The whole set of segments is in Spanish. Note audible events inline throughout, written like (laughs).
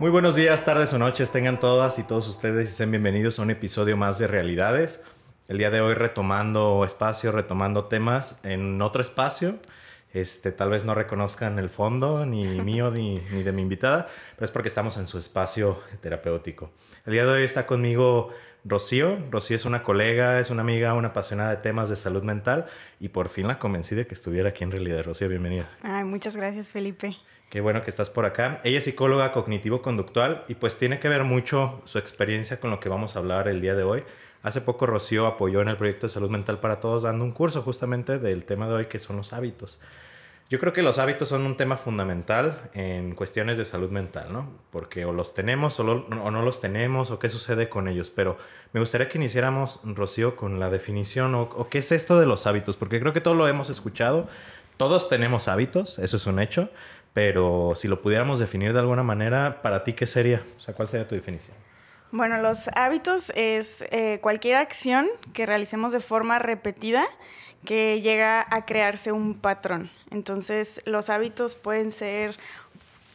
Muy buenos días, tardes o noches, tengan todas y todos ustedes y sean bienvenidos a un episodio más de Realidades. El día de hoy retomando espacio, retomando temas en otro espacio. Este, tal vez no reconozcan el fondo, ni (laughs) mío ni, ni de mi invitada, pero es porque estamos en su espacio terapéutico. El día de hoy está conmigo Rocío. Rocío es una colega, es una amiga, una apasionada de temas de salud mental y por fin la convencí de que estuviera aquí en realidad. Rocío, bienvenida. Ay, muchas gracias, Felipe. Qué bueno que estás por acá. Ella es psicóloga cognitivo-conductual y pues tiene que ver mucho su experiencia con lo que vamos a hablar el día de hoy. Hace poco Rocío apoyó en el proyecto de salud mental para todos dando un curso justamente del tema de hoy que son los hábitos. Yo creo que los hábitos son un tema fundamental en cuestiones de salud mental, ¿no? Porque o los tenemos o, no los tenemos o qué sucede con ellos. Pero me gustaría que iniciáramos, Rocío, con la definición o, o qué es esto de los hábitos, porque creo que todos lo hemos escuchado, todos tenemos hábitos, eso es un hecho, pero si lo pudiéramos definir de alguna manera, ¿para ti qué sería? O sea, ¿cuál sería tu definición? Bueno, los hábitos es eh, cualquier acción que realicemos de forma repetida que llega a crearse un patrón. Entonces, los hábitos pueden ser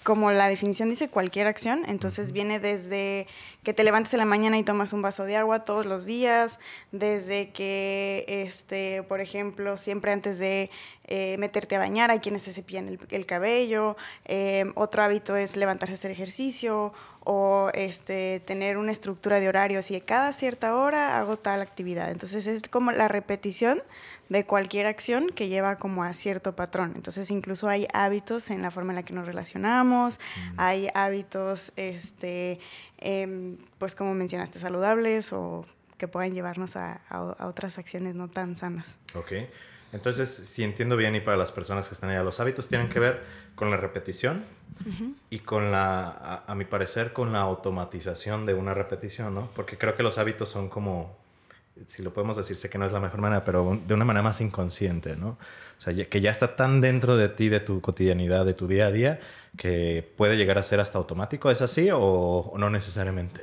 como la definición dice, cualquier acción. Entonces viene desde que te levantes en la mañana y tomas un vaso de agua todos los días, desde que, este, por ejemplo, siempre antes de eh, meterte a bañar hay quienes se cepillan el, cabello. Eh, otro hábito es levantarse a hacer ejercicio o este, tener una estructura de horarios y cada cierta hora hago tal actividad. Entonces es como la repetición de cualquier acción que lleva como a cierto patrón. Entonces incluso hay hábitos en la forma en la que nos relacionamos, mm. hay hábitos, este, em, pues como mencionaste, saludables o que puedan llevarnos a, otras acciones no tan sanas. Ok. Entonces, si entiendo bien y para las personas que están allá, los hábitos tienen que ver con la repetición y con la, a, a, mi parecer, con la automatización de una repetición, ¿no? Porque creo que los hábitos son como si lo podemos decir, sé que no es la mejor manera, pero de una manera más inconsciente, ¿no? O sea, que ya está tan dentro de ti, de tu cotidianidad, de tu día a día, que puede llegar a ser hasta automático. ¿Es así o, no necesariamente?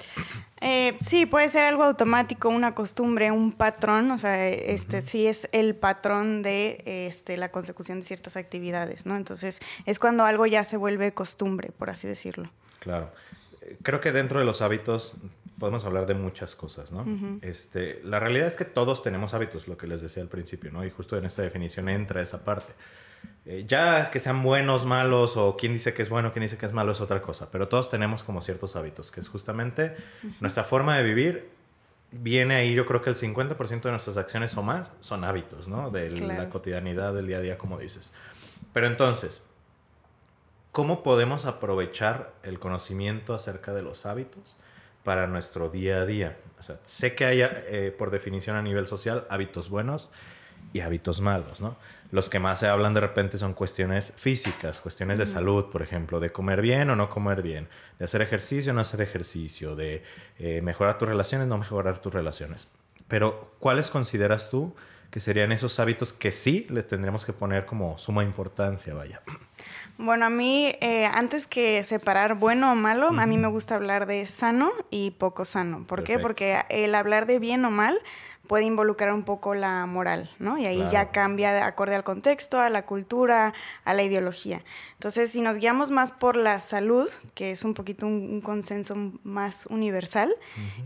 Eh, sí, puede ser algo automático, una costumbre, un patrón. O sea, este sí es el patrón de este, la consecución de ciertas actividades, ¿no? Entonces, es cuando algo ya se vuelve costumbre, por así decirlo. Claro. Creo que dentro de los hábitos podemos hablar de muchas cosas, ¿no? este, la realidad es que todos tenemos hábitos, lo que les decía al principio, ¿no? Y justo en esta definición entra esa parte. Eh, ya que sean buenos, malos, o quién dice que es bueno, quién dice que es malo, es otra cosa, pero todos tenemos como ciertos hábitos, que es justamente nuestra forma de vivir. Viene ahí, yo creo que el 50% de nuestras acciones o más son hábitos, ¿no? De la cotidianidad del día a día, como dices. Pero entonces, ¿cómo podemos aprovechar el conocimiento acerca de los hábitos para nuestro día a día. O sea, sé que hay, eh, por definición a nivel social, hábitos buenos y hábitos malos, ¿no? Los que más se hablan de repente son cuestiones físicas, cuestiones de salud, por ejemplo, de comer bien o no comer bien, de hacer ejercicio o no hacer ejercicio, de eh, mejorar tus relaciones o no mejorar tus relaciones. Pero, ¿cuáles consideras tú que serían esos hábitos que sí les tendríamos que poner como suma importancia, vaya? Bueno, a mí, eh, antes que separar bueno o malo, a mí me gusta hablar de sano y poco sano. ¿Por qué? Porque el hablar de bien o mal puede involucrar un poco la moral, ¿no? Y ahí ya cambia de acorde al contexto, a la cultura, a la ideología. Entonces, si nos guiamos más por la salud, que es un poquito un, consenso más universal,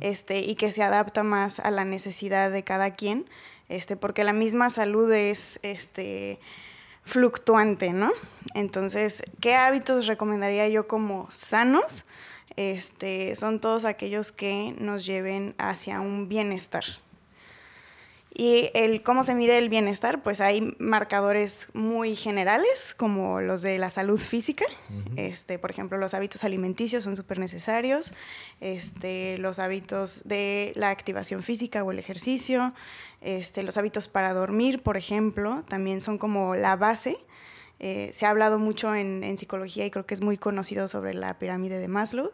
este, y que se adapta más a la necesidad de cada quien, este, porque la misma salud es, este, fluctuante, ¿no? Entonces, ¿qué hábitos recomendaría yo como sanos? Este, son todos aquellos que nos lleven hacia un bienestar. Y el cómo se mide el bienestar, pues hay marcadores muy generales, como los de la salud física. este, por ejemplo, los hábitos alimenticios son súper necesarios. Este, los hábitos de la activación física o el ejercicio. Este, los hábitos para dormir, por ejemplo, también son como la base eh, se ha hablado mucho en, psicología y creo que es muy conocido sobre la pirámide de Maslow.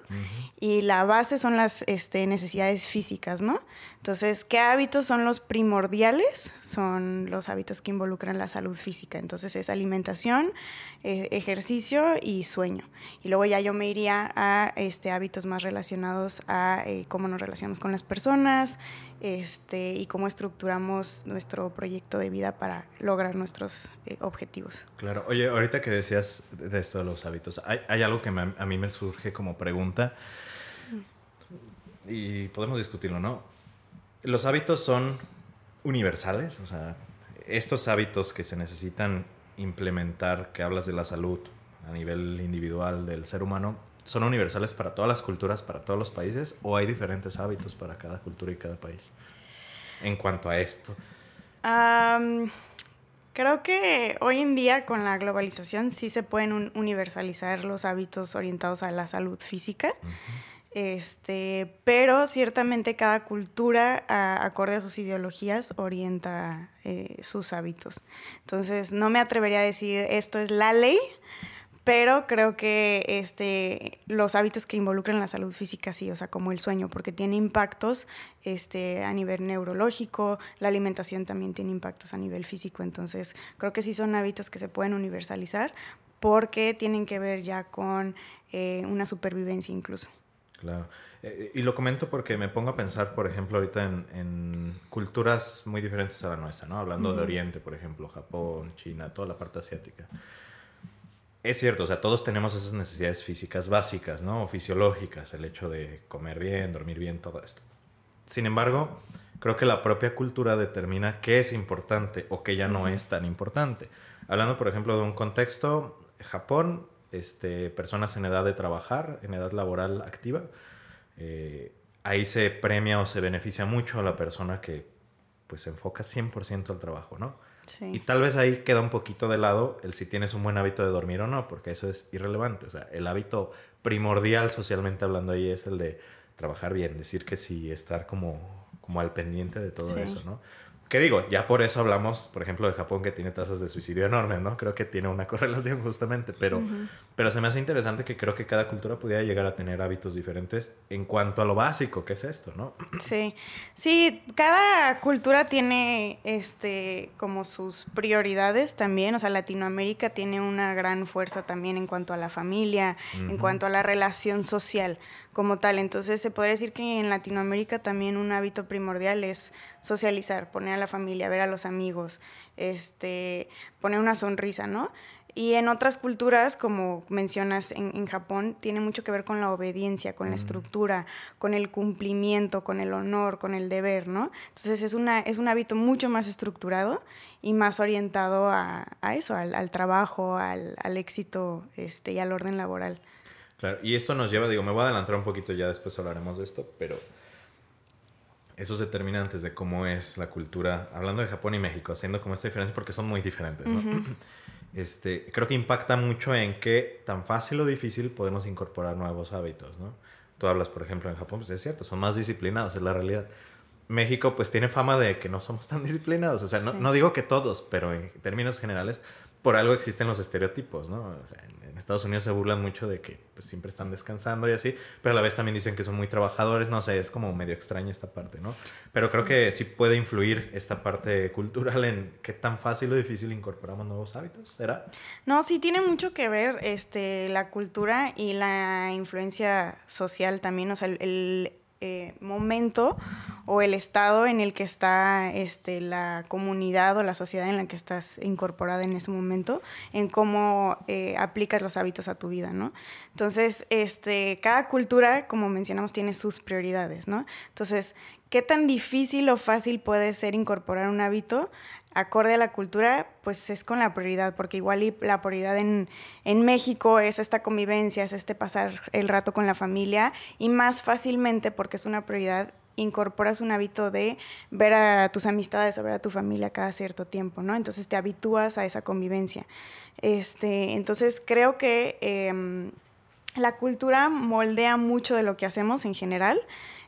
Y la base son las este, necesidades físicas, ¿no? Entonces, ¿qué hábitos son los primordiales? Son los hábitos que involucran la salud física. Entonces, es alimentación, eh, ejercicio y sueño. Y luego ya yo me iría a este, hábitos más relacionados a eh, cómo nos relacionamos con las personas, este, y cómo estructuramos nuestro proyecto de vida para lograr nuestros eh, objetivos. Claro, oye, ahorita que decías de esto de los hábitos, hay, algo que a mí me surge como pregunta y podemos discutirlo, ¿no? Los hábitos son universales, o sea, estos hábitos que se necesitan implementar, que hablas de la salud a nivel individual del ser humano, ¿Son universales para todas las culturas, para todos los países? ¿O hay diferentes hábitos para cada cultura y cada país? En cuanto a esto. creo que hoy en día con la globalización sí se pueden universalizar los hábitos orientados a la salud física. Este, pero ciertamente cada cultura, acorde a sus ideologías, orienta eh, sus hábitos. Entonces, no me atrevería a decir esto es la ley, pero creo que este, los hábitos que involucran la salud física sí, o sea, como el sueño, porque tiene impactos este, a nivel neurológico, la alimentación también tiene impactos a nivel físico, entonces creo que sí son hábitos que se pueden universalizar porque tienen que ver ya con eh, una supervivencia incluso. Claro. Eh, y lo comento porque me pongo a pensar, por ejemplo, ahorita en, culturas muy diferentes a la nuestra, ¿no? Hablando de Oriente, por ejemplo, Japón, China, toda la parte asiática es cierto, o sea, todos tenemos esas necesidades físicas básicas, ¿no? O fisiológicas, el hecho de comer bien, dormir bien, todo esto. Sin embargo, creo que la propia cultura determina qué es importante o qué ya no es tan importante. Hablando, por ejemplo, de un contexto, Japón, este, personas en edad de trabajar, en edad laboral activa, eh, ahí se premia o se beneficia mucho a la persona que pues se enfoca 100% al trabajo, ¿no? Y tal vez ahí queda un poquito de lado el si tienes un buen hábito de dormir o no, porque eso es irrelevante. O sea, el hábito primordial socialmente hablando ahí es el de trabajar bien, decir que sí, estar como, como al pendiente de todo eso, ¿no? ¿Qué digo? Ya por eso hablamos, por ejemplo, de Japón que tiene tasas de suicidio enormes, ¿no? Creo que tiene una (laughs) correlación justamente, pero, pero se me hace interesante que creo que cada cultura pudiera llegar a tener hábitos diferentes en cuanto a lo básico que es esto, ¿no? (clears throat) Sí, sí, cada cultura tiene este como sus prioridades también, o sea, Latinoamérica tiene una gran fuerza también en cuanto a la familia, en cuanto a la relación social como tal. Entonces se podría decir que en Latinoamérica también un hábito primordial es socializar, poner a la familia, ver a los amigos, este, poner una sonrisa, ¿no? Y en otras culturas, como mencionas en, Japón, tiene mucho que ver con la obediencia, con la estructura, con el cumplimiento, con el honor, con el deber, ¿no? Entonces es, una, es un hábito mucho más estructurado y más orientado a, eso, al, trabajo, al, al, éxito este, y al orden laboral. Claro, y esto nos lleva, digo, me voy a adelantar un poquito, ya después hablaremos de esto, pero esos determinantes de cómo es la cultura, hablando de Japón y México, haciendo como esta diferencia porque son muy diferentes, ¿no? (clears throat) este, creo que impacta mucho en qué tan fácil o difícil podemos incorporar nuevos hábitos, ¿no? Tú hablas, por ejemplo, en Japón, pues es cierto, son más disciplinados, es la realidad. México pues tiene fama de que no somos (laughs) tan disciplinados, o sea, no, no, digo que todos, pero en términos generales por algo existen los estereotipos, ¿no? O sea, en, Estados Unidos se burlan mucho de que pues, siempre están descansando y así, pero a la vez también dicen que son muy trabajadores, no sé, es como medio extraña esta parte, ¿no? Pero creo que sí puede influir esta parte cultural en qué tan fácil o difícil incorporamos nuevos hábitos, ¿será? No, sí tiene mucho que ver este, la cultura y la influencia social también, o sea, el eh, momento o el estado en el que está este, la comunidad o la sociedad en la que estás incorporada en ese momento, en cómo eh, aplicas los hábitos a tu vida, ¿no? Entonces, este, cada cultura, como mencionamos, tiene sus prioridades, ¿no? Entonces, ¿qué tan difícil o fácil puede ser incorporar un hábito? Acorde a la cultura, pues es con la prioridad, porque igual la prioridad en, en, México es esta convivencia, es este pasar el rato con la familia y más fácilmente, porque es una prioridad, incorporas un hábito de ver a tus amistades o ver a tu familia cada cierto tiempo, ¿no? Entonces te habitúas a esa convivencia. Este, entonces creo que em, la cultura moldea mucho de lo que hacemos en general.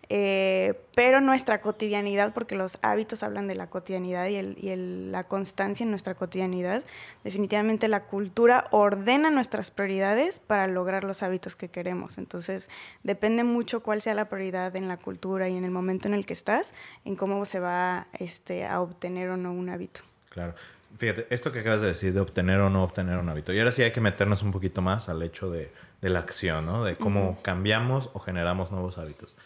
Eh, pero nuestra cotidianidad, porque los hábitos hablan de la cotidianidad y, el, la constancia en nuestra cotidianidad, definitivamente la cultura ordena nuestras prioridades para lograr los hábitos que queremos. Entonces, depende mucho cuál sea la prioridad en la cultura y en el momento en el que estás, en cómo se va este, a obtener o no un hábito. Claro. Fíjate, esto que acabas de decir de obtener o no obtener un hábito. Y ahora sí hay que meternos un poquito más al hecho de, de la acción, ¿no? De cómo cambiamos o generamos nuevos hábitos.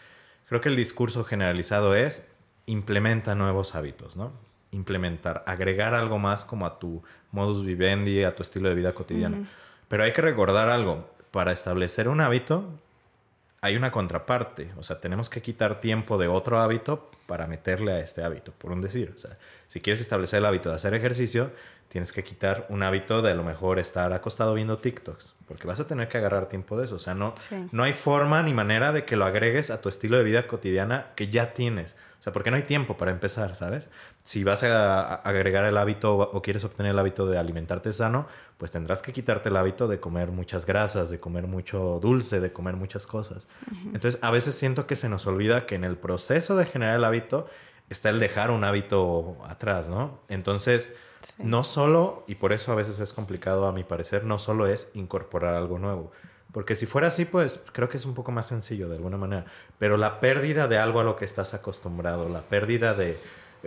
Creo que el discurso generalizado es implementa nuevos hábitos, ¿no? Implementar, agregar algo más como a tu modus vivendi, a tu estilo de vida cotidiana. Pero hay que recordar algo, para establecer un hábito hay una contraparte, o sea, tenemos que quitar tiempo de otro hábito para meterle a este hábito, por un decir, o sea, si quieres establecer el hábito de hacer ejercicio, tienes que quitar un hábito de a lo mejor estar acostado viendo TikToks, porque vas a tener que agarrar tiempo de eso. O sea, no, no hay forma ni manera de que lo agregues a tu estilo de vida cotidiana que ya tienes. O sea, porque no hay tiempo para empezar, ¿sabes? Si vas a agregar el hábito o quieres obtener el hábito de alimentarte sano, pues tendrás que quitarte el hábito de comer muchas grasas, de comer mucho dulce, de comer muchas cosas. Entonces, a veces siento que se nos olvida que en el proceso de generar el hábito está el dejar un hábito atrás, ¿no? Entonces, no solo, y por eso a veces es complicado a mi parecer, no solo es incorporar algo nuevo. Porque si fuera así, pues creo que es un poco más sencillo de alguna manera. Pero la pérdida de algo a lo que estás acostumbrado, la pérdida de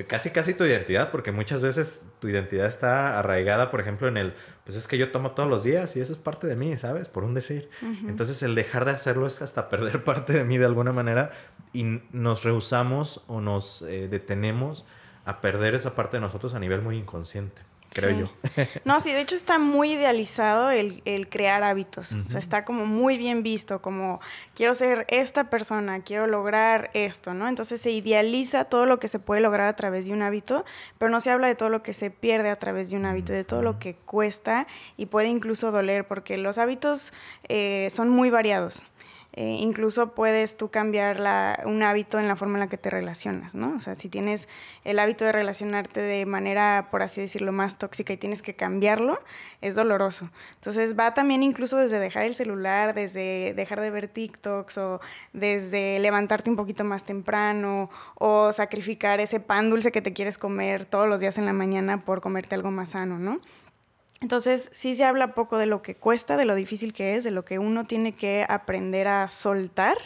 casi casi tu identidad, porque muchas veces tu identidad está arraigada, por ejemplo, en el, pues es que yo tomo todos los días y eso es parte de mí, ¿sabes? Por un decir. Entonces el dejar de hacerlo es hasta perder (laughs) parte de mí de alguna manera y nos rehusamos o nos eh, detenemos a perder esa parte de nosotros a nivel muy inconsciente creo yo. (laughs) no, sí, de hecho está muy idealizado el, crear hábitos. O sea, está como muy bien visto, como quiero ser esta persona, quiero lograr esto, ¿no? Entonces se idealiza todo lo que se puede lograr a través de un hábito, pero no se habla de todo lo que se pierde a través de un hábito, de todo lo que cuesta y puede incluso doler, porque los hábitos eh, son muy variados. Eh, incluso puedes tú cambiar un hábito en la forma en la que te relacionas, ¿no? O sea, si tienes el hábito de relacionarte de manera, por así decirlo, más tóxica y tienes que cambiarlo, es doloroso. Entonces va también incluso desde dejar el celular, desde dejar de ver TikToks o desde levantarte un poquito más temprano o sacrificar ese pan dulce que te quieres comer todos los días en la mañana por comerte algo más sano, ¿no? Entonces, sí se habla poco de lo que cuesta, de lo difícil que es, de lo que uno tiene que aprender a soltar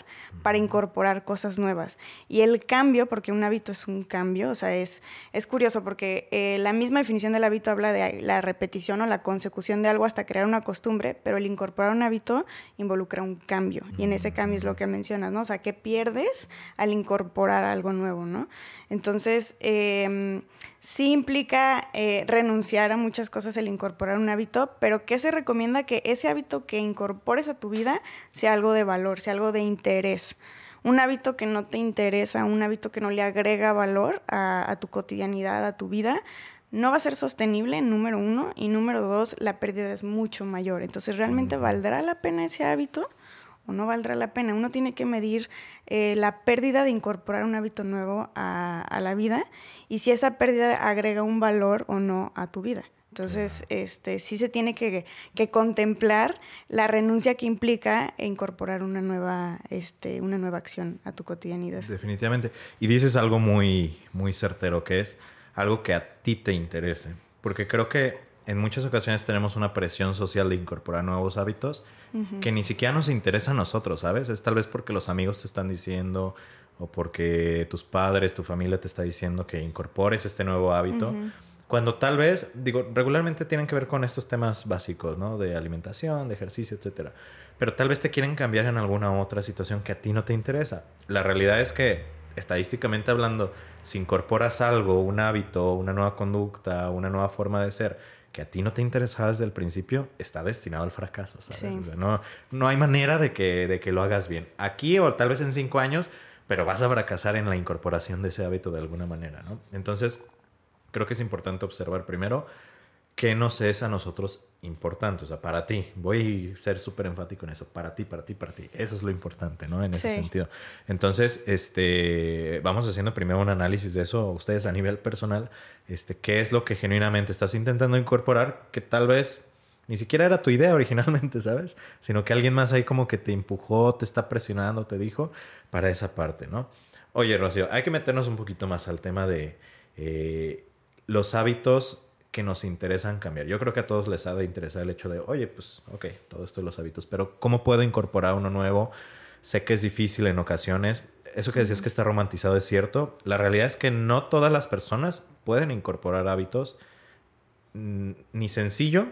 para incorporar cosas nuevas. Y el cambio, porque un hábito es un cambio, o sea, es, es curioso porque eh, la misma definición del hábito habla de la repetición o la consecución de algo hasta crear una costumbre, pero el incorporar un hábito involucra un cambio. Y en ese cambio es lo que mencionas, ¿no? O sea, ¿qué pierdes al incorporar algo nuevo, ¿no? Entonces, eh, sí implica eh, renunciar a muchas cosas el incorporar un hábito, pero ¿qué se recomienda? Que ese hábito que incorpores a tu vida sea algo de valor, sea algo de interés. Un hábito que no te interesa, un hábito que no le agrega valor a, tu cotidianidad, a tu vida, no va a ser sostenible, número uno, y número dos, la pérdida es mucho mayor. Entonces, ¿realmente valdrá la pena ese hábito? O no valdrá la pena. Uno tiene que medir eh, la pérdida de incorporar un hábito nuevo a, la vida y si esa pérdida agrega un valor o no a tu vida. Entonces, este, sí se tiene que, contemplar la renuncia que implica incorporar una nueva, este, una nueva acción a tu cotidianidad. Definitivamente. Y dices algo muy, muy certero, que es algo que a ti te interese. Porque creo que en muchas ocasiones tenemos una presión social de incorporar nuevos hábitos que ni siquiera nos interesa a nosotros, ¿sabes? Es tal vez porque los amigos te están diciendo o porque tus padres, tu familia te está diciendo que incorpores este nuevo hábito. Cuando tal vez, digo, regularmente tienen que ver con estos temas básicos, ¿no? De alimentación, de ejercicio, etcétera. Pero tal vez te quieren cambiar en alguna otra situación que a ti no te interesa. La realidad es que, estadísticamente hablando, si incorporas algo, un hábito, una nueva conducta, una nueva forma de ser, que a ti no te interesaba desde el principio, está destinado al fracaso, ¿sabes? no, no hay manera de que, de que lo hagas bien. Aquí o tal vez en cinco años, pero vas a fracasar en la incorporación de ese hábito de alguna manera, ¿no? Entonces, creo que es importante observar primero qué nos es a nosotros importante, o sea, para ti. Voy a ser súper enfático en eso, para ti, para ti, para ti. Eso es lo importante, ¿no? En ese sentido. Entonces, este, vamos haciendo primero un análisis de eso, ustedes a nivel personal, este, qué es lo que genuinamente estás intentando incorporar, que tal vez ni siquiera era tu idea (laughs) originalmente, ¿sabes? Sino que alguien más ahí como que te empujó, te está presionando, te dijo, para esa parte, ¿no? Oye, Rocío, hay que meternos un poquito más al tema de eh, los hábitos que nos interesan cambiar. Yo creo que a todos les ha de interesar el hecho de, oye, pues, ok, todo esto de los hábitos, pero ¿cómo puedo incorporar uno nuevo? Sé que es difícil en ocasiones. Eso que decías que está romantizado es cierto. La realidad es que no todas las personas pueden incorporar hábitos mm, ni sencillo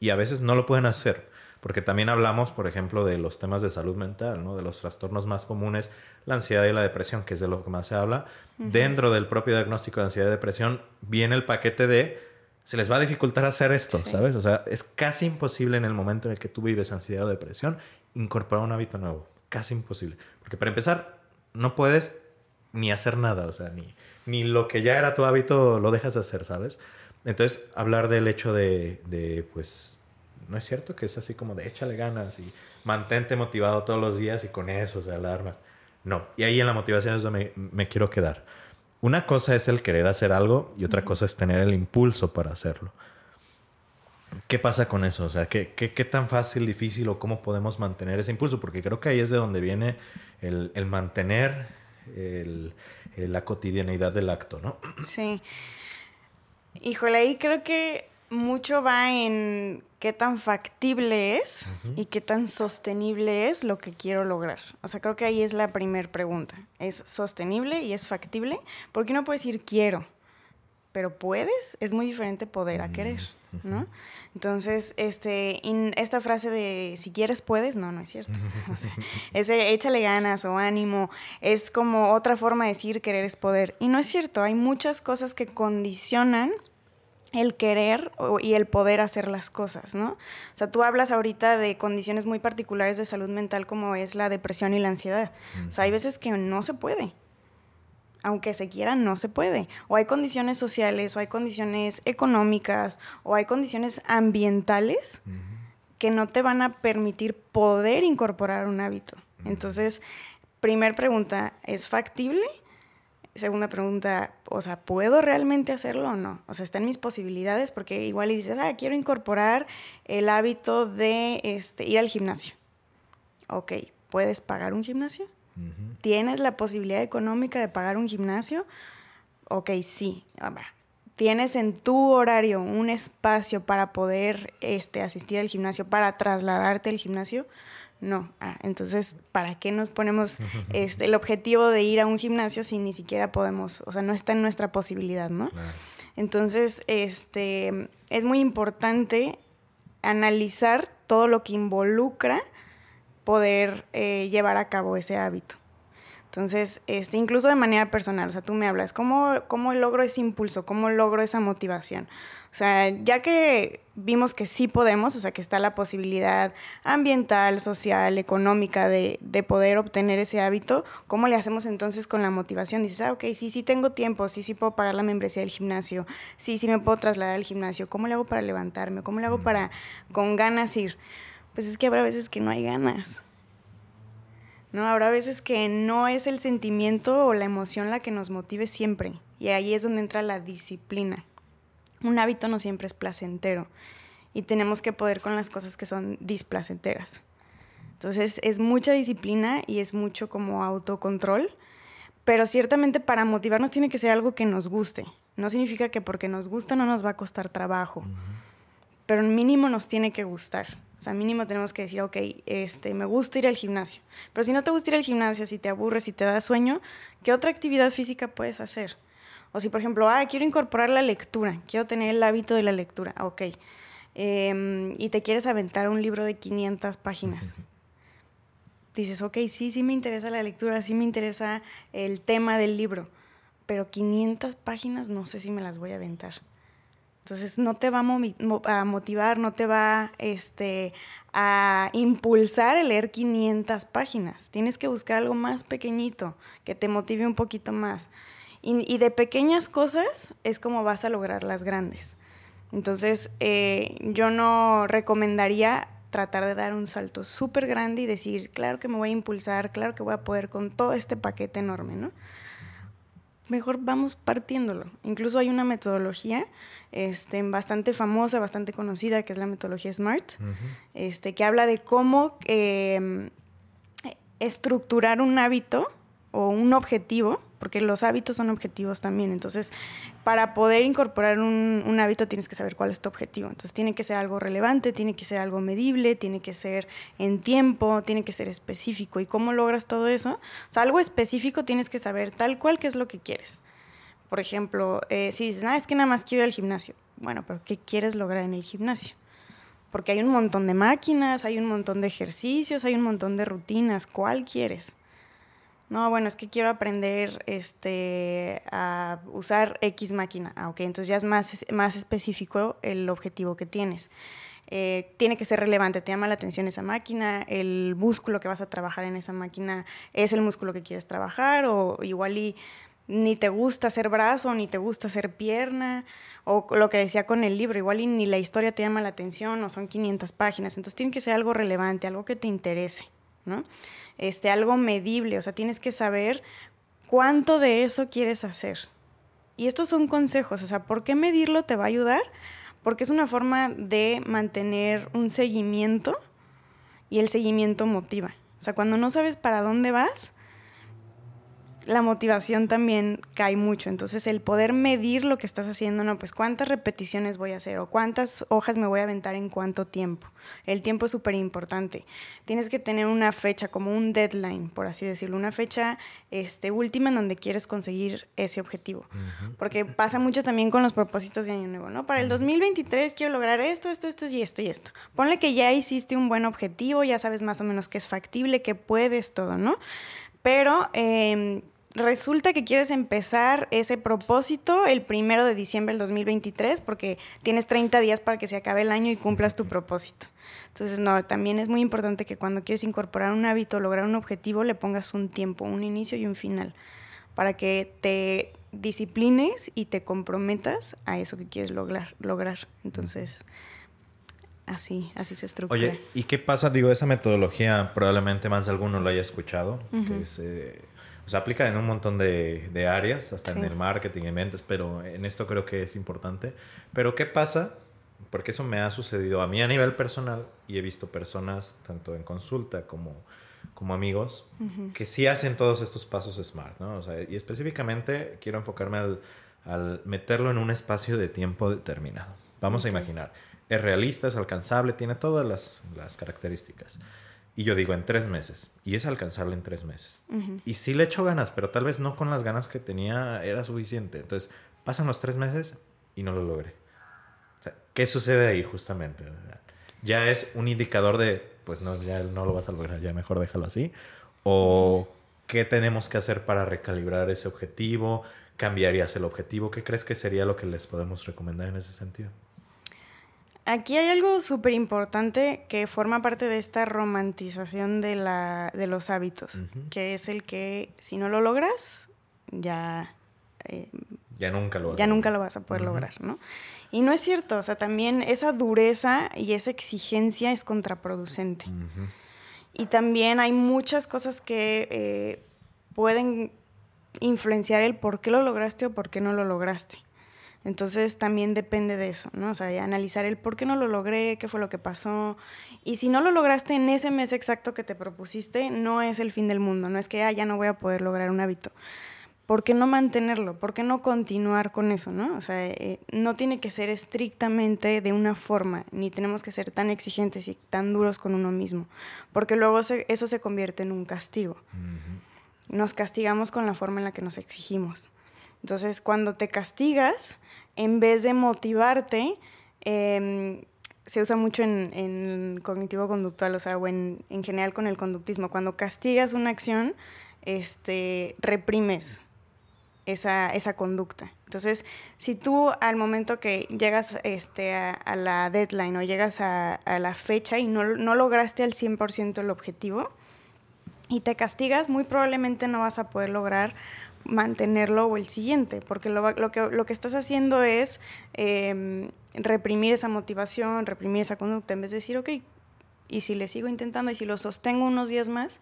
y a veces no lo pueden hacer. porque también hablamos, por ejemplo, de los temas de salud mental, ¿no? De los trastornos más comunes, la ansiedad y la depresión, que es de lo que más se habla. Dentro del propio diagnóstico de ansiedad y depresión viene el paquete de se les va a dificultar hacer esto, ¿sabes? O sea, es casi imposible en el momento en el que tú vives ansiedad o depresión incorporar un hábito nuevo. Casi imposible. Porque para empezar, no puedes ni hacer nada, o sea, ni, ni lo que ya era tu hábito lo dejas de hacer, ¿sabes? Entonces, hablar del hecho de, de, pues, no es cierto que es así como de échale ganas y mantente motivado todos los días y con eso se alarmas. No, y ahí en la motivación es donde me, me quiero quedar. Una cosa es el querer hacer algo y otra cosa es tener el impulso para hacerlo. ¿Qué pasa con eso? O sea, ¿qué, qué, tan fácil, difícil o cómo podemos mantener ese impulso? Porque creo que ahí es de donde viene el, el mantener el, la cotidianidad del acto, ¿no? Sí. Híjole, ahí creo que mucho va en qué tan factible es y qué tan sostenible es lo que quiero lograr. O sea, creo que ahí es la primera pregunta. ¿Es sostenible y es factible? Porque uno puede decir quiero, pero puedes, es muy diferente poder a querer, ¿no? Entonces, este, esta frase de si quieres puedes, no, no es cierto. (laughs) ese échale ganas o ánimo es como otra forma de decir querer es poder. Y no es cierto, hay muchas cosas que condicionan el querer y el poder hacer las cosas, ¿no? O sea, tú hablas ahorita de condiciones muy particulares de salud mental como es la depresión y la ansiedad. O sea, hay veces que no se puede. Aunque se quiera, no se puede. O hay condiciones sociales, o hay condiciones económicas, o hay condiciones ambientales que no te van a permitir poder incorporar un hábito. Entonces, primer pregunta, ¿es factible? Segunda pregunta, o sea, ¿puedo realmente hacerlo o no? O sea, está en mis posibilidades porque igual y dices, ah, quiero incorporar el hábito de este, ir al gimnasio. Ok, ¿puedes pagar un gimnasio? ¿Tienes la posibilidad económica de pagar un gimnasio? Ok, sí. Ah, ¿Tienes en tu horario un espacio para poder este, asistir al gimnasio, para trasladarte al gimnasio? No, ah, entonces, ¿para qué nos ponemos (laughs) este, el objetivo de ir a un gimnasio si ni siquiera podemos, o sea, no está en nuestra posibilidad, ¿no? Entonces, este, es muy importante analizar todo lo que involucra poder eh, llevar a cabo ese hábito. Entonces, este, incluso de manera personal, o sea, tú me hablas, ¿cómo, ¿cómo logro ese impulso? ¿Cómo logro esa motivación? O sea, ya que vimos que sí podemos, o sea, que está la posibilidad ambiental, social, económica de, poder obtener ese hábito, ¿cómo le hacemos entonces con la motivación? Dices, ah, ok, sí, sí tengo tiempo, sí, sí puedo pagar la membresía del gimnasio, sí, sí me puedo trasladar al gimnasio, ¿cómo le hago para levantarme? ¿Cómo le hago para con ganas ir? Pues es que habrá veces que no hay ganas. ¿No? Habrá veces que no es el sentimiento o la emoción la que nos motive siempre. Y ahí es donde entra la disciplina un hábito no siempre es placentero y tenemos que poder con las cosas que son displacenteras. Entonces es mucha disciplina y es mucho como autocontrol, pero ciertamente para motivarnos tiene que ser algo que nos guste. No significa que porque nos gusta no nos va a costar trabajo, pero mínimo nos tiene que gustar. O sea, mínimo tenemos que decir, ok, este, me gusta ir al gimnasio. Pero si no te gusta ir al gimnasio, si te aburres, si te da sueño, ¿qué otra actividad física puedes hacer? O si, por ejemplo, ah, quiero incorporar la lectura, quiero tener el hábito de la lectura, ok. Em, y te quieres aventar un libro de 500 páginas. Dices, ok, sí, sí me interesa la lectura, sí me interesa el tema del libro, pero 500 páginas no sé si me las voy a aventar. Entonces no te va a motivar, no te va este, a impulsar el leer 500 páginas. Tienes que buscar algo más pequeñito, que te motive un poquito más. Y, de pequeñas cosas es como vas a lograr las grandes. Entonces, eh, yo no recomendaría tratar de dar un salto súper grande y decir, claro que me voy a impulsar, claro que voy a poder con todo este paquete enorme, ¿no? Mejor vamos partiéndolo. Incluso hay una metodología este, bastante famosa, bastante conocida, que es la metodología SMART, este, que habla de cómo em, estructurar un hábito o un objetivo porque los hábitos son objetivos también. Entonces, para poder incorporar un, hábito tienes que saber cuál es tu objetivo. Entonces, tiene que ser algo relevante, tiene que ser algo medible, tiene que ser en tiempo, tiene que ser específico. ¿Y cómo logras todo eso? O sea, algo específico tienes que saber tal cual qué es lo que quieres. Por ejemplo, eh, si dices, ah, es que nada más quiero ir al gimnasio. Bueno, pero ¿qué quieres lograr en el gimnasio? Porque hay un montón de máquinas, hay un montón de ejercicios, hay un montón de rutinas. ¿Cuál quieres? No, bueno, es que quiero aprender este, a usar X máquina. Ah, ok, entonces ya es más, más específico el objetivo que tienes. Eh, tiene que ser relevante, te llama la atención esa máquina, el músculo que vas a trabajar en esa máquina es el músculo que quieres trabajar o igual y ni te gusta hacer brazo, ni te gusta hacer pierna, o lo que decía con el libro, igual ni la historia te llama la atención o son 500 páginas, entonces tiene que ser algo relevante, algo que te interese, ¿no? Este, algo medible, o sea, tienes que saber cuánto de eso quieres hacer. Y estos son consejos, o sea, ¿por qué medirlo te va a ayudar? Porque es una forma de mantener un seguimiento y el seguimiento motiva. O sea, cuando no sabes para dónde vas, la motivación también cae mucho. Entonces, el poder medir lo que estás haciendo, no, pues cuántas repeticiones voy a hacer o cuántas hojas me voy a aventar en cuánto tiempo. El tiempo es súper importante. Tienes que tener una fecha, como un deadline, por así decirlo, una fecha este, última en donde quieres conseguir ese objetivo. Porque pasa mucho también con los propósitos de Año Nuevo, ¿no? Para el 2023 quiero lograr esto, esto, esto y esto y esto. Ponle que ya hiciste un buen objetivo, ya sabes más o menos que es factible, que puedes, todo, ¿no? Pero eh, resulta que quieres empezar ese propósito el primero de diciembre del 2023 porque tienes 30 días para que se acabe el año y cumplas tu propósito. Entonces, no, también es muy importante que cuando quieres incorporar un hábito, lograr un objetivo, le pongas un tiempo, un inicio y un final, para que te disciplines y te comprometas a eso que quieres lograr. lograr. Entonces, así, así se estructura. Oye, ¿y qué pasa? Digo, esa metodología probablemente más de alguno lo haya escuchado, que es... Eh, o sea, aplica en un montón de, de áreas, hasta en el marketing, en ventas, pero en esto creo que es importante. Pero ¿qué pasa? Porque eso me ha sucedido a mí a nivel personal y he visto personas, tanto en consulta como, como amigos, que sí hacen todos estos pasos smart, ¿no? O sea, y específicamente quiero enfocarme al, al meterlo en un espacio de tiempo determinado. Vamos a imaginar, es realista, es alcanzable, tiene todas las, las características. Y yo digo, en tres meses. Y es alcanzable en tres meses. Y sí le echo ganas, pero tal vez no con las ganas que tenía era suficiente. Entonces, pasan los tres meses y no lo logré. ¿Qué sucede ahí justamente? Ya es un indicador de, pues no, ya no lo vas a lograr, ya mejor déjalo así. O qué tenemos que hacer para recalibrar ese objetivo, cambiarías el objetivo, ¿qué crees que sería lo que les podemos recomendar en ese sentido? Aquí hay algo súper importante que forma parte de esta romantización de, la, de los hábitos, que es el que si no lo logras, ya... Eh, ya nunca lo vas, ya a, nunca lo vas a poder lograr, ¿no? Y no es cierto, o sea, también esa dureza y esa exigencia es contraproducente. Y también hay muchas cosas que eh, pueden influenciar el por qué lo lograste o por qué no lo lograste. Entonces también depende de eso, ¿no? O sea, analizar el por qué no lo logré, qué fue lo que pasó. Y si no lo lograste en ese mes exacto que te propusiste, no es el fin del mundo, no es que ah, ya no voy a poder lograr un hábito. ¿Por qué no mantenerlo? ¿Por qué no continuar con eso, no? O sea, eh, no tiene que ser estrictamente de una forma, ni tenemos que ser tan exigentes y tan duros con uno mismo, porque luego eso se convierte en un castigo. Nos castigamos con la forma en la que nos exigimos. Entonces, cuando te castigas, en vez de motivarte, em, se usa mucho en, cognitivo conductual, o sea, o en, general con el conductismo. Cuando castigas una acción, este, reprimes esa, esa conducta. Entonces, si tú al momento que llegas este, a, la deadline o llegas a, la fecha y no, no lograste al 100% el objetivo y te castigas, muy probablemente no vas a poder lograr mantenerlo o el siguiente, porque lo, que, lo que estás haciendo es em, reprimir esa motivación, reprimir esa conducta, en vez de decir, ok, y si le sigo intentando y si lo sostengo unos días más,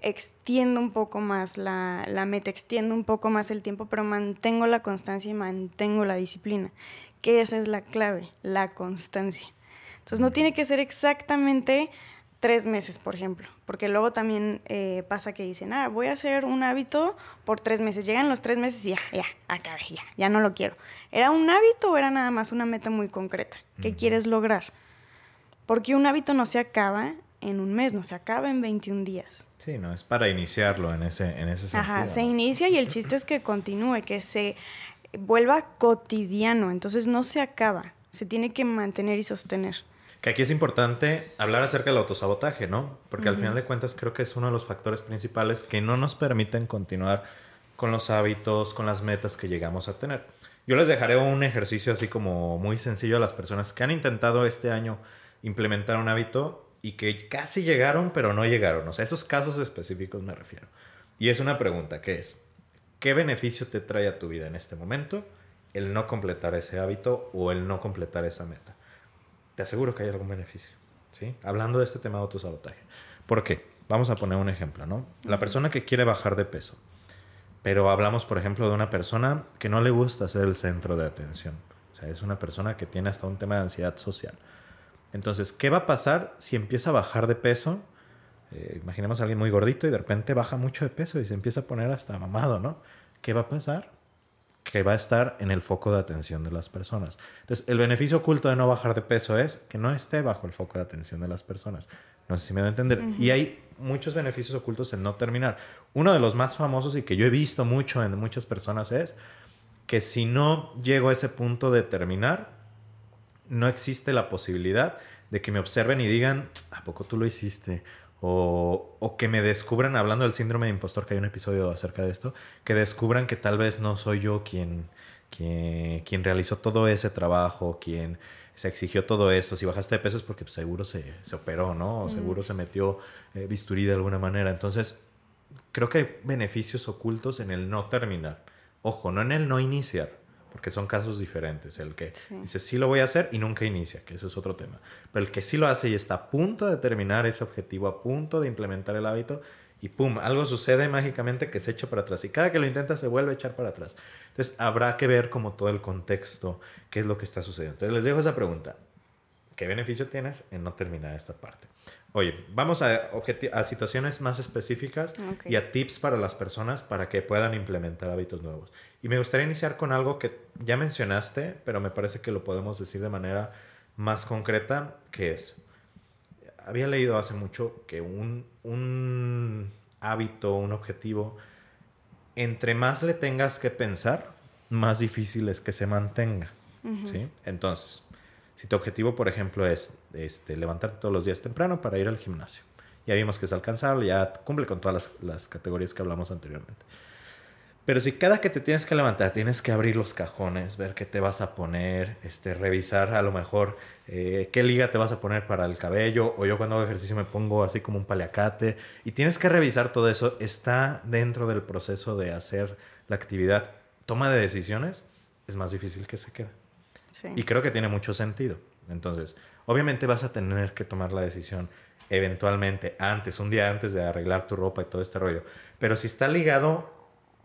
extiendo un poco más la, la meta, extiendo un poco más el tiempo, pero mantengo la constancia y mantengo la disciplina, que esa es la clave, la constancia. Entonces no tiene que ser exactamente tres meses, por ejemplo, porque luego también eh, pasa que dicen, ah, voy a hacer un hábito por tres meses. Llegan los tres meses y ya, ya, acabé, ya, ya no lo quiero. ¿Era un hábito o era nada más una meta muy concreta? ¿Qué quieres lograr? Porque un hábito no se acaba en un mes, no se acaba en 21 días. Sí, no, es para iniciarlo en ese, en ese sentido. Ajá, se inicia y el chiste es que continúe, que se vuelva cotidiano, entonces no se acaba, se tiene que mantener y sostener. Que aquí es importante hablar acerca del autosabotaje, ¿no? Porque al final de cuentas creo que es uno de los factores principales que no nos permiten continuar con los hábitos, con las metas que llegamos a tener. Yo les dejaré un ejercicio así como muy sencillo a las personas que han intentado este año implementar un hábito y que casi llegaron pero no llegaron. O sea, esos casos específicos me refiero. Y es una pregunta, ¿qué es? ¿Qué beneficio te trae a tu vida en este momento el no completar ese hábito o el no completar esa meta? Te aseguro que hay algún beneficio. ¿sí? Hablando de este tema de autosabotaje. ¿Por qué? Vamos a poner un ejemplo, ¿no? La persona que quiere bajar de peso, pero hablamos, por ejemplo, de una persona que no le gusta ser el centro de atención. O sea, es una persona que tiene hasta un tema de ansiedad social. Entonces, ¿qué va a pasar si empieza a bajar de peso? Eh, imaginemos a alguien muy gordito y de repente baja mucho de peso y se empieza a poner hasta mamado, ¿no? ¿Qué va a pasar? Que va a estar en el foco de atención de las personas. Entonces, el beneficio oculto de no bajar de peso es que no esté bajo el foco de atención de las personas. No sé si me da a entender. Y hay muchos beneficios ocultos en no terminar. Uno de los más famosos y que yo he visto mucho en muchas personas es que si no llego a ese punto de terminar, no existe la posibilidad de que me observen y digan, ¿a poco tú lo hiciste? O, que me descubran, hablando del síndrome de impostor, que hay un episodio acerca de esto, que descubran que tal vez no soy yo quien, quien, quien realizó todo ese trabajo, quien se exigió todo esto. Si bajaste de peso es porque pues, seguro se, se, operó, ¿no? O seguro se metió eh, bisturí de alguna manera. Entonces, creo que hay beneficios ocultos en el no terminar. Ojo, no en el no iniciar porque son casos diferentes. El que dice sí lo voy a hacer y nunca inicia, que eso es otro tema. Pero el que sí lo hace y está a punto de terminar ese objetivo, a punto de implementar el hábito y pum, algo sucede mágicamente que se echa para atrás y cada que lo intenta se vuelve a echar para atrás. Entonces habrá que ver como todo el contexto, qué es lo que está sucediendo. Entonces les dejo esa pregunta. ¿Qué beneficio tienes en no terminar esta parte? Oye, vamos a, a situaciones más específicas y a tips para las personas para que puedan implementar hábitos nuevos. Y me gustaría iniciar con algo que ya mencionaste, pero me parece que lo podemos decir de manera más concreta, que es, había leído hace mucho que un, un hábito, un objetivo, entre más le tengas que pensar, más difícil es que se mantenga. ¿sí? Entonces, si tu objetivo, por ejemplo, es este, levantarte todos los días temprano para ir al gimnasio, ya vimos que es alcanzable, ya cumple con todas las, las categorías que hablamos anteriormente. Pero si cada que te tienes que levantar tienes que abrir los cajones, ver qué te vas a poner, este, revisar a lo mejor eh, qué liga te vas a poner para el cabello, o yo cuando hago ejercicio me pongo así como un paliacate, y tienes que revisar todo eso, está dentro del proceso de hacer la actividad. Toma de decisiones es más difícil que se quede. Y creo que tiene mucho sentido. Entonces, obviamente vas a tener que tomar la decisión eventualmente antes, un día antes de arreglar tu ropa y todo este rollo. Pero si está ligado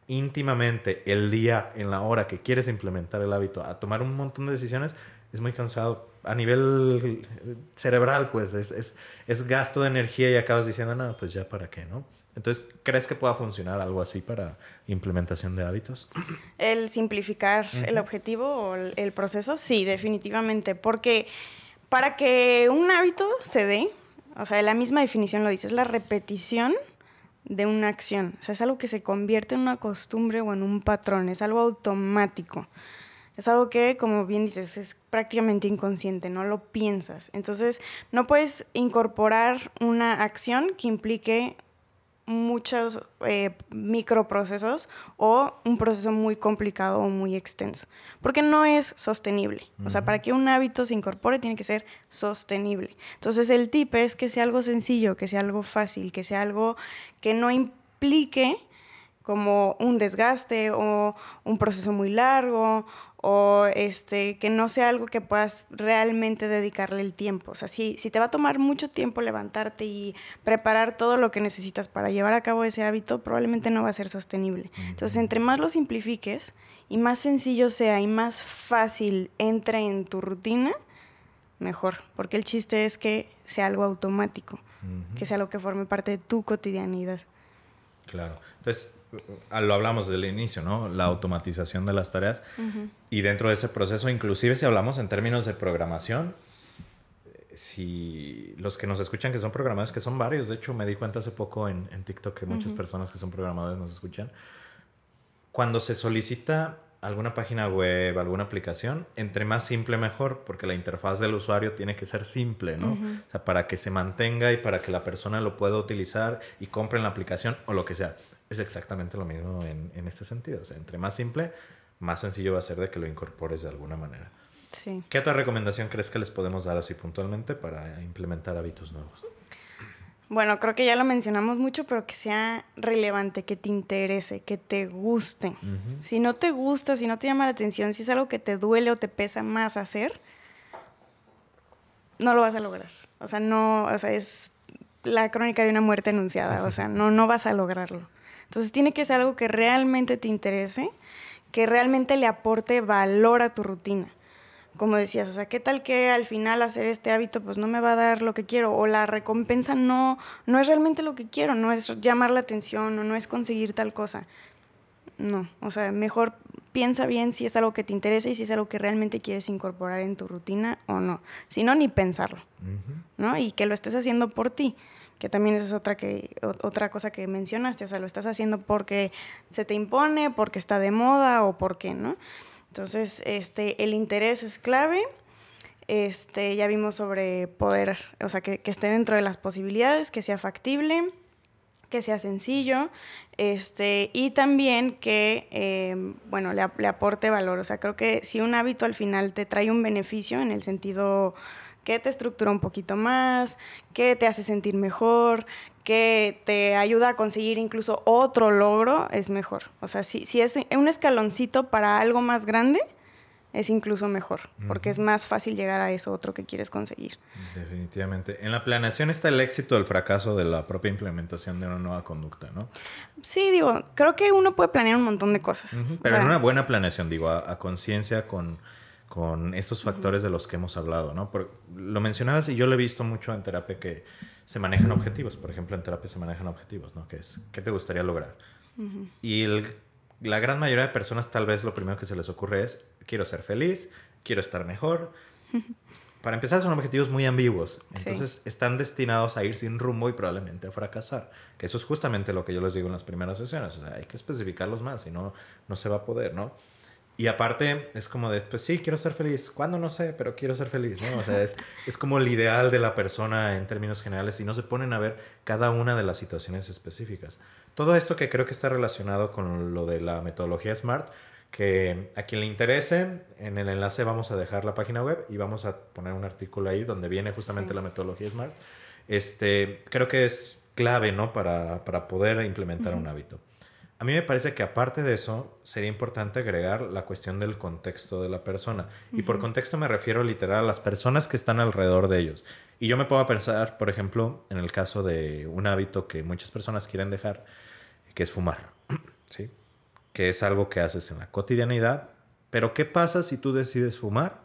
íntimamente el día, en la hora que quieres implementar el hábito, a tomar un montón de decisiones, es muy cansado. A nivel cerebral, pues es, es, gasto de energía y acabas diciendo, no, pues ya para qué, ¿no? Entonces, ¿crees que pueda funcionar algo así para implementación de hábitos? El simplificar el objetivo o el proceso, sí, definitivamente, porque para que un hábito se dé, o sea, la misma definición lo dice, es la repetición de una acción. O sea, es algo que se convierte en una costumbre o en un patrón, es algo automático. Es algo que, como bien dices, es prácticamente inconsciente, no lo piensas. Entonces, no puedes incorporar una acción que implique muchos eh, microprocesos o un proceso muy complicado o muy extenso, porque no es sostenible. O sea, para que un hábito se incorpore tiene que ser sostenible. Entonces el tip es que sea algo sencillo, que sea algo fácil, que sea algo que no implique como un desgaste o un proceso muy largo o este, que no sea algo que puedas realmente dedicarle el tiempo. O sea, si, si te va a tomar mucho tiempo levantarte y preparar todo lo que necesitas para llevar a cabo ese hábito, probablemente no va a ser sostenible. Entonces, entre más lo simplifiques y más sencillo sea y más fácil entre en tu rutina, mejor. Porque el chiste es que sea algo automático, que sea algo que forme parte de tu cotidianidad. Claro. Entonces, lo hablamos desde el inicio, ¿no? La automatización de las tareas. Y dentro de ese proceso, inclusive si hablamos en términos de programación, si los que nos escuchan que son programadores, que son varios, de hecho me di cuenta hace poco en, TikTok que muchas personas que son programadores nos escuchan, cuando se solicita alguna página web, alguna aplicación, entre más simple mejor, porque la interfaz del usuario tiene que ser simple, ¿no? O sea, para que se mantenga y para que la persona lo pueda utilizar y compre en la aplicación o lo que sea. Es exactamente lo mismo en, en este sentido. O sea, entre más simple, más sencillo va a ser de que lo incorpores de alguna manera. Sí. ¿Qué otra recomendación crees que les podemos dar así puntualmente para implementar hábitos nuevos? Bueno, creo que ya lo mencionamos mucho, pero que sea relevante, que te interese, que te guste. Si no te gusta, si no te llama la atención, si es algo que te duele o te pesa más hacer, no lo vas a lograr. O sea, no, o sea, es la crónica de una muerte anunciada, o sea, no, no vas a lograrlo. Entonces tiene que ser algo que realmente te interese, que realmente le aporte valor a tu rutina como decías, o sea, ¿qué tal que al final hacer este hábito pues no me va a dar lo que quiero o la recompensa no no es realmente lo que quiero, no es llamar la atención o no es conseguir tal cosa. No, o sea, mejor piensa bien si es algo que te interesa y si es algo que realmente quieres incorporar en tu rutina o no. Si no, ni pensarlo, ¿no? Y que lo estés haciendo por ti, que también esa es otra, que, otra cosa que mencionaste, o sea, lo estás haciendo porque se te impone, porque está de moda o porque, ¿no? Entonces, este, el interés es clave. Este, ya vimos sobre poder, o sea, que, esté dentro de las posibilidades, que sea factible, que sea sencillo, este, y también que, em, bueno, le, le, aporte valor. O sea, creo que si un hábito al final te trae un beneficio en el sentido que te estructura un poquito más, que te hace sentir mejor, que te ayuda a conseguir incluso otro logro, es mejor. O sea, si, si es un escaloncito para algo más grande, es incluso mejor, porque es más fácil llegar a eso otro que quieres conseguir. Definitivamente. En la planeación está el éxito o el fracaso de la propia implementación de una nueva conducta, ¿no? Sí, digo, creo que uno puede planear un montón de cosas. Pero en una buena planeación, digo, a, conciencia con, con estos factores de los que hemos hablado, ¿no? lo mencionabas y yo lo he visto mucho en terapia que se manejan objetivos. Por ejemplo, en terapia se manejan objetivos, ¿no? Que es, ¿qué te gustaría lograr? Y la gran mayoría de personas tal vez lo primero que se les ocurre es, quiero ser feliz, quiero estar mejor. Para empezar, son objetivos muy ambiguos. Entonces, están destinados a ir sin rumbo y probablemente a fracasar. Que eso es justamente lo que yo les digo en las primeras sesiones. O sea, hay que especificarlos más, si no, no se va a poder, ¿no? Y aparte, es como de, pues sí, quiero ser feliz. ¿Cuándo? No sé, pero quiero ser feliz, ¿no? O sea, es, (laughs) es como el ideal de la persona en términos generales y no se ponen a ver cada una de las situaciones específicas. Todo esto que creo que está relacionado con lo de la metodología SMART, que a quien le interese, en el enlace vamos a dejar la página web y vamos a poner un artículo ahí donde viene justamente la metodología SMART. Este, creo que es clave, ¿no? Para, para poder implementar un hábito. A mí me parece que aparte de eso, sería importante agregar la cuestión del contexto de la persona. Y por contexto me refiero literal a las personas que están alrededor de ellos. Y yo me puedo pensar, por ejemplo, en el caso de un hábito que muchas personas quieren dejar, que es fumar. (clears throat) ¿Sí? Que es algo que haces en la cotidianidad. Pero ¿qué pasa si tú decides fumar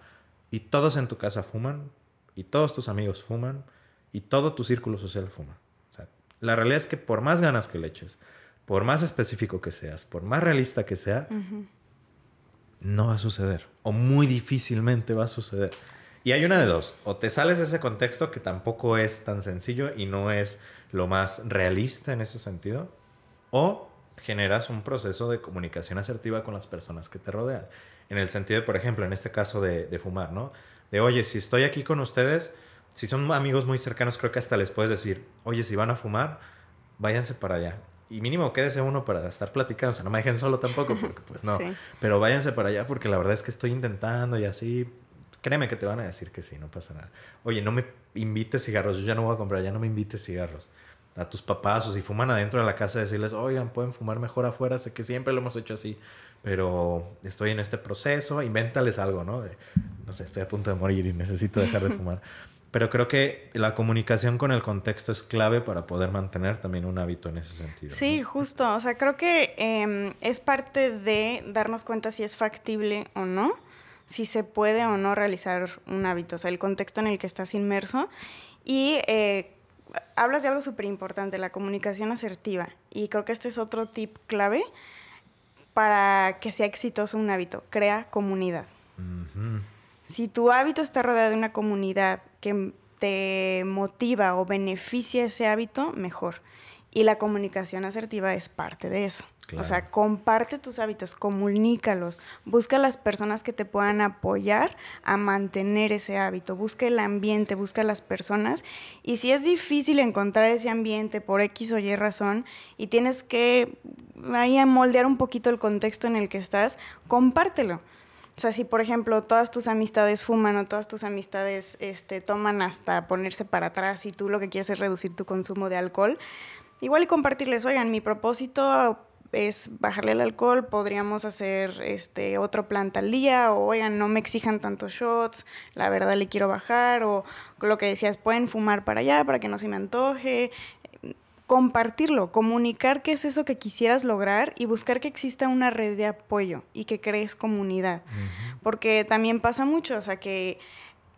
y todos en tu casa fuman y todos tus amigos fuman y todo tu círculo social fuma? la realidad es que por más ganas que le eches, por más específico que seas, por más realista que sea, no va a suceder. O muy difícilmente va a suceder. Y hay una de dos. O te sales de ese contexto que tampoco es tan sencillo y no es lo más realista en ese sentido. O generas un proceso de comunicación asertiva con las personas que te rodean. En el sentido, de, por ejemplo, en este caso de, de fumar, ¿no? De, oye, si estoy aquí con ustedes, si son amigos muy cercanos, creo que hasta les puedes decir, oye, si van a fumar, váyanse para allá y mínimo quédese uno para estar platicando, o sea, no me dejen solo tampoco, (laughs) porque pues no, pero váyanse para allá porque la verdad es que estoy intentando y así, créeme que te van a decir que sí, no pasa nada. Oye, no me invites cigarros, yo ya no voy a comprar, ya no me invites cigarros. A tus papás o si fuman adentro de la casa, decirles, oigan, pueden fumar mejor afuera, sé que siempre lo hemos hecho así, pero estoy en este proceso, invéntales algo, ¿no? no sé, estoy a punto de morir y necesito dejar de (laughs) fumar. Pero creo que la comunicación con el contexto es clave para poder mantener también un hábito en ese sentido. Sí, justo. O sea, creo que em, es parte de darnos cuenta si es factible o no, si se puede o no realizar un hábito, o sea, el contexto en el que estás inmerso. Y eh, hablas de algo súper importante, la comunicación asertiva. Y creo que este es otro tip clave para que sea exitoso un hábito. Crea comunidad. Si tu hábito está rodeado de una comunidad que te motiva o beneficia ese hábito, mejor. Y la comunicación asertiva es parte de eso. O sea, comparte tus hábitos, comunícalos, busca las personas que te puedan apoyar a mantener ese hábito, busca el ambiente, busca las personas. Y si es difícil encontrar ese ambiente por X o Y razón y tienes que ahí moldear un poquito el contexto en el que estás, compártelo. O sea, si por ejemplo todas tus amistades fuman o todas tus amistades este, toman hasta ponerse para atrás y tú lo que quieres es reducir tu consumo de alcohol, igual y compartirles, oigan, mi propósito es bajarle el alcohol, podríamos hacer este otro plan al día, o oigan, no me exijan tantos shots, la verdad le quiero bajar, o lo que decías, pueden fumar para allá para que no se me antoje. Compartirlo, comunicar qué es eso que quisieras lograr y buscar que exista una red de apoyo y que crees comunidad. Porque también pasa mucho, o sea, que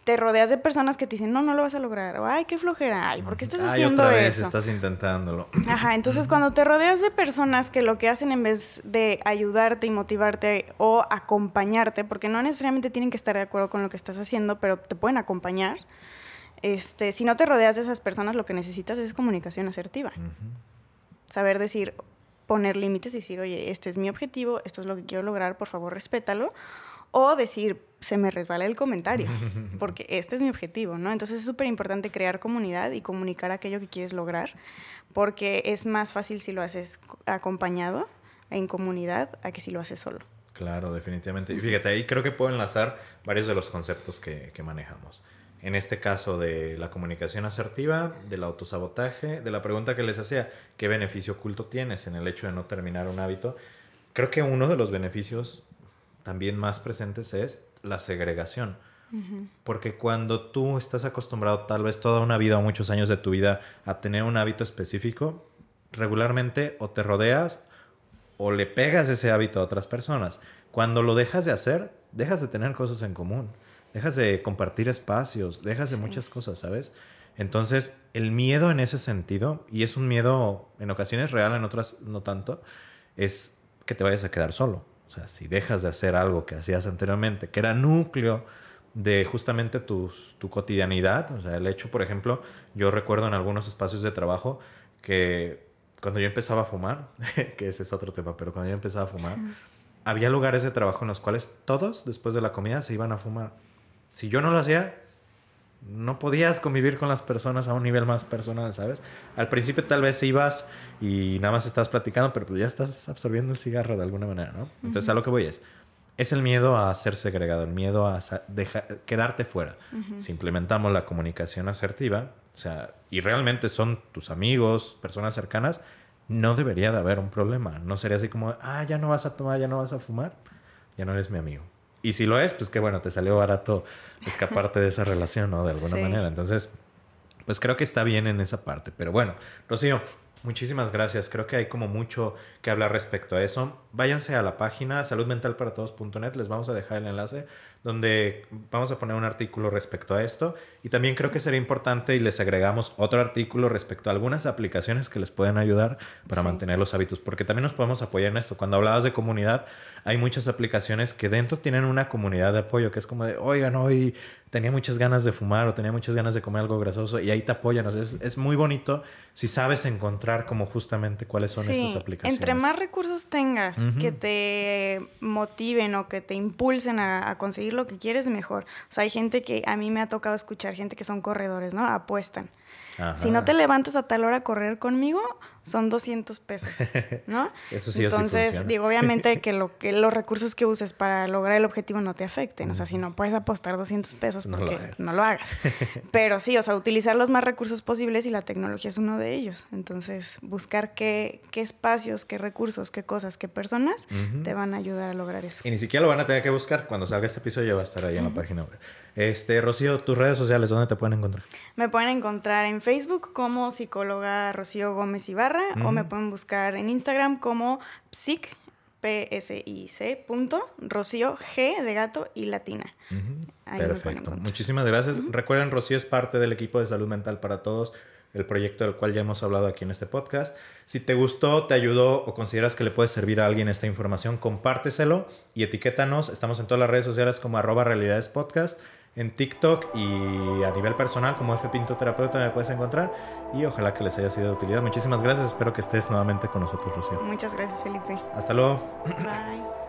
te rodeas de personas que te dicen, no, no lo vas a lograr, o ay, qué flojera, ay, ¿por qué estás haciendo otra vez eso? estás intentándolo. Ajá, entonces cuando te rodeas de personas que lo que hacen en vez de ayudarte y motivarte o acompañarte, porque no necesariamente tienen que estar de acuerdo con lo que estás haciendo, pero te pueden acompañar, este, si no te rodeas de esas personas, lo que necesitas es comunicación asertiva. Saber decir, poner límites y decir, oye, este es mi objetivo, esto es lo que quiero lograr, por favor, respétalo o decir, se me resbala el comentario, (laughs) porque este es mi objetivo, ¿no? Entonces es súper importante crear comunidad y comunicar aquello que quieres lograr, porque es más fácil si lo haces acompañado en comunidad a que si lo haces solo. Claro, definitivamente. Y fíjate, ahí creo que puedo enlazar varios de los conceptos que, que manejamos. En este caso de la comunicación asertiva, del autosabotaje, de la pregunta que les hacía, ¿qué beneficio oculto tienes en el hecho de no terminar un hábito? Creo que uno de los beneficios también más presentes es la segregación. Porque cuando tú estás acostumbrado tal vez toda una vida o muchos años de tu vida a tener un hábito específico, regularmente o te rodeas o le pegas ese hábito a otras personas. Cuando lo dejas de hacer, dejas de tener cosas en común, dejas de compartir espacios, dejas de muchas cosas, ¿sabes? Entonces, el miedo en ese sentido, y es un miedo en ocasiones real, en otras no tanto, es que te vayas a quedar solo. O sea, si dejas de hacer algo que hacías anteriormente, que era núcleo de justamente tu, tu cotidianidad, o sea, el hecho, por ejemplo, yo recuerdo en algunos espacios de trabajo que cuando yo empezaba a fumar, (laughs) que ese es otro tema, pero cuando yo empezaba a fumar, había lugares de trabajo en los cuales todos después de la comida se iban a fumar. Si yo no lo hacía, no podías convivir con las personas a un nivel más personal, ¿sabes? Al principio tal vez ibas y nada más estás platicando, pero pues ya estás absorbiendo el cigarro de alguna manera, ¿no? Entonces a lo que voy es, es el miedo a ser segregado, el miedo a quedarte fuera. Si implementamos la comunicación asertiva, o sea, y realmente son tus amigos, personas cercanas, no debería de haber un problema. No sería así como, ah, ya no vas a tomar, ya no vas a fumar, ya no eres mi amigo. Y si lo es, pues que bueno, te salió barato escaparte de esa relación, ¿no? De alguna manera. Entonces, pues creo que está bien en esa parte. Pero bueno, Rocío, muchísimas gracias. Creo que hay como mucho que hablar respecto a eso. Váyanse a la página saludmentalparatodos.net, les vamos a dejar el enlace donde vamos a poner un artículo respecto a esto y también creo que sería importante y les agregamos otro artículo respecto a algunas aplicaciones que les pueden ayudar para mantener los hábitos, porque también nos podemos apoyar en esto. Cuando hablabas de comunidad, hay muchas aplicaciones que dentro tienen una comunidad de apoyo, que es como de, oigan, hoy tenía muchas ganas de fumar o tenía muchas ganas de comer algo grasoso y ahí te apoyan. O sea, es, es muy bonito si sabes encontrar como justamente cuáles son estas aplicaciones. Entre más recursos tengas que te motiven o que te impulsen a, a conseguir lo que quieres, mejor. O sea, hay gente que a mí me ha tocado escuchar, gente que son corredores, ¿no? Apuestan. Si no te levantas a tal hora a correr conmigo, son 200 pesos, ¿no? (laughs) Eso sí, Entonces, digo, obviamente (laughs) que, lo, que los recursos que uses para lograr el objetivo no te afecten. O sea, si no puedes apostar 200 pesos, porque no lo hagas. (laughs) Pero sí, o sea, utilizar los más recursos posibles y la tecnología es uno de ellos. Entonces, buscar qué, qué espacios, qué recursos, qué cosas, qué personas te van a ayudar a lograr eso. Y ni siquiera lo van a tener que buscar. Cuando salga este episodio ya va a estar ahí en la página web. Este, Rocío, tus redes sociales, ¿dónde te pueden encontrar? Me pueden encontrar en Facebook como psicóloga Rocío Gómez Ibarra o me pueden buscar en Instagram como psic, p s i c punto, Rocío G de gato y latina. Perfecto. Muchísimas gracias. Recuerden, Rocío es parte del equipo de salud mental para todos el proyecto del cual ya hemos hablado aquí en este podcast. Si te gustó, te ayudó o consideras que le puede servir a alguien esta información, compárteselo y etiquétanos. Estamos en todas las redes sociales como arroba realidades podcast en TikTok y a nivel personal como F Pinto Terapeuta me puedes encontrar y ojalá que les haya sido de utilidad. Muchísimas gracias, espero que estés nuevamente con nosotros, Rocío. Muchas gracias, Felipe. Hasta luego. Bye.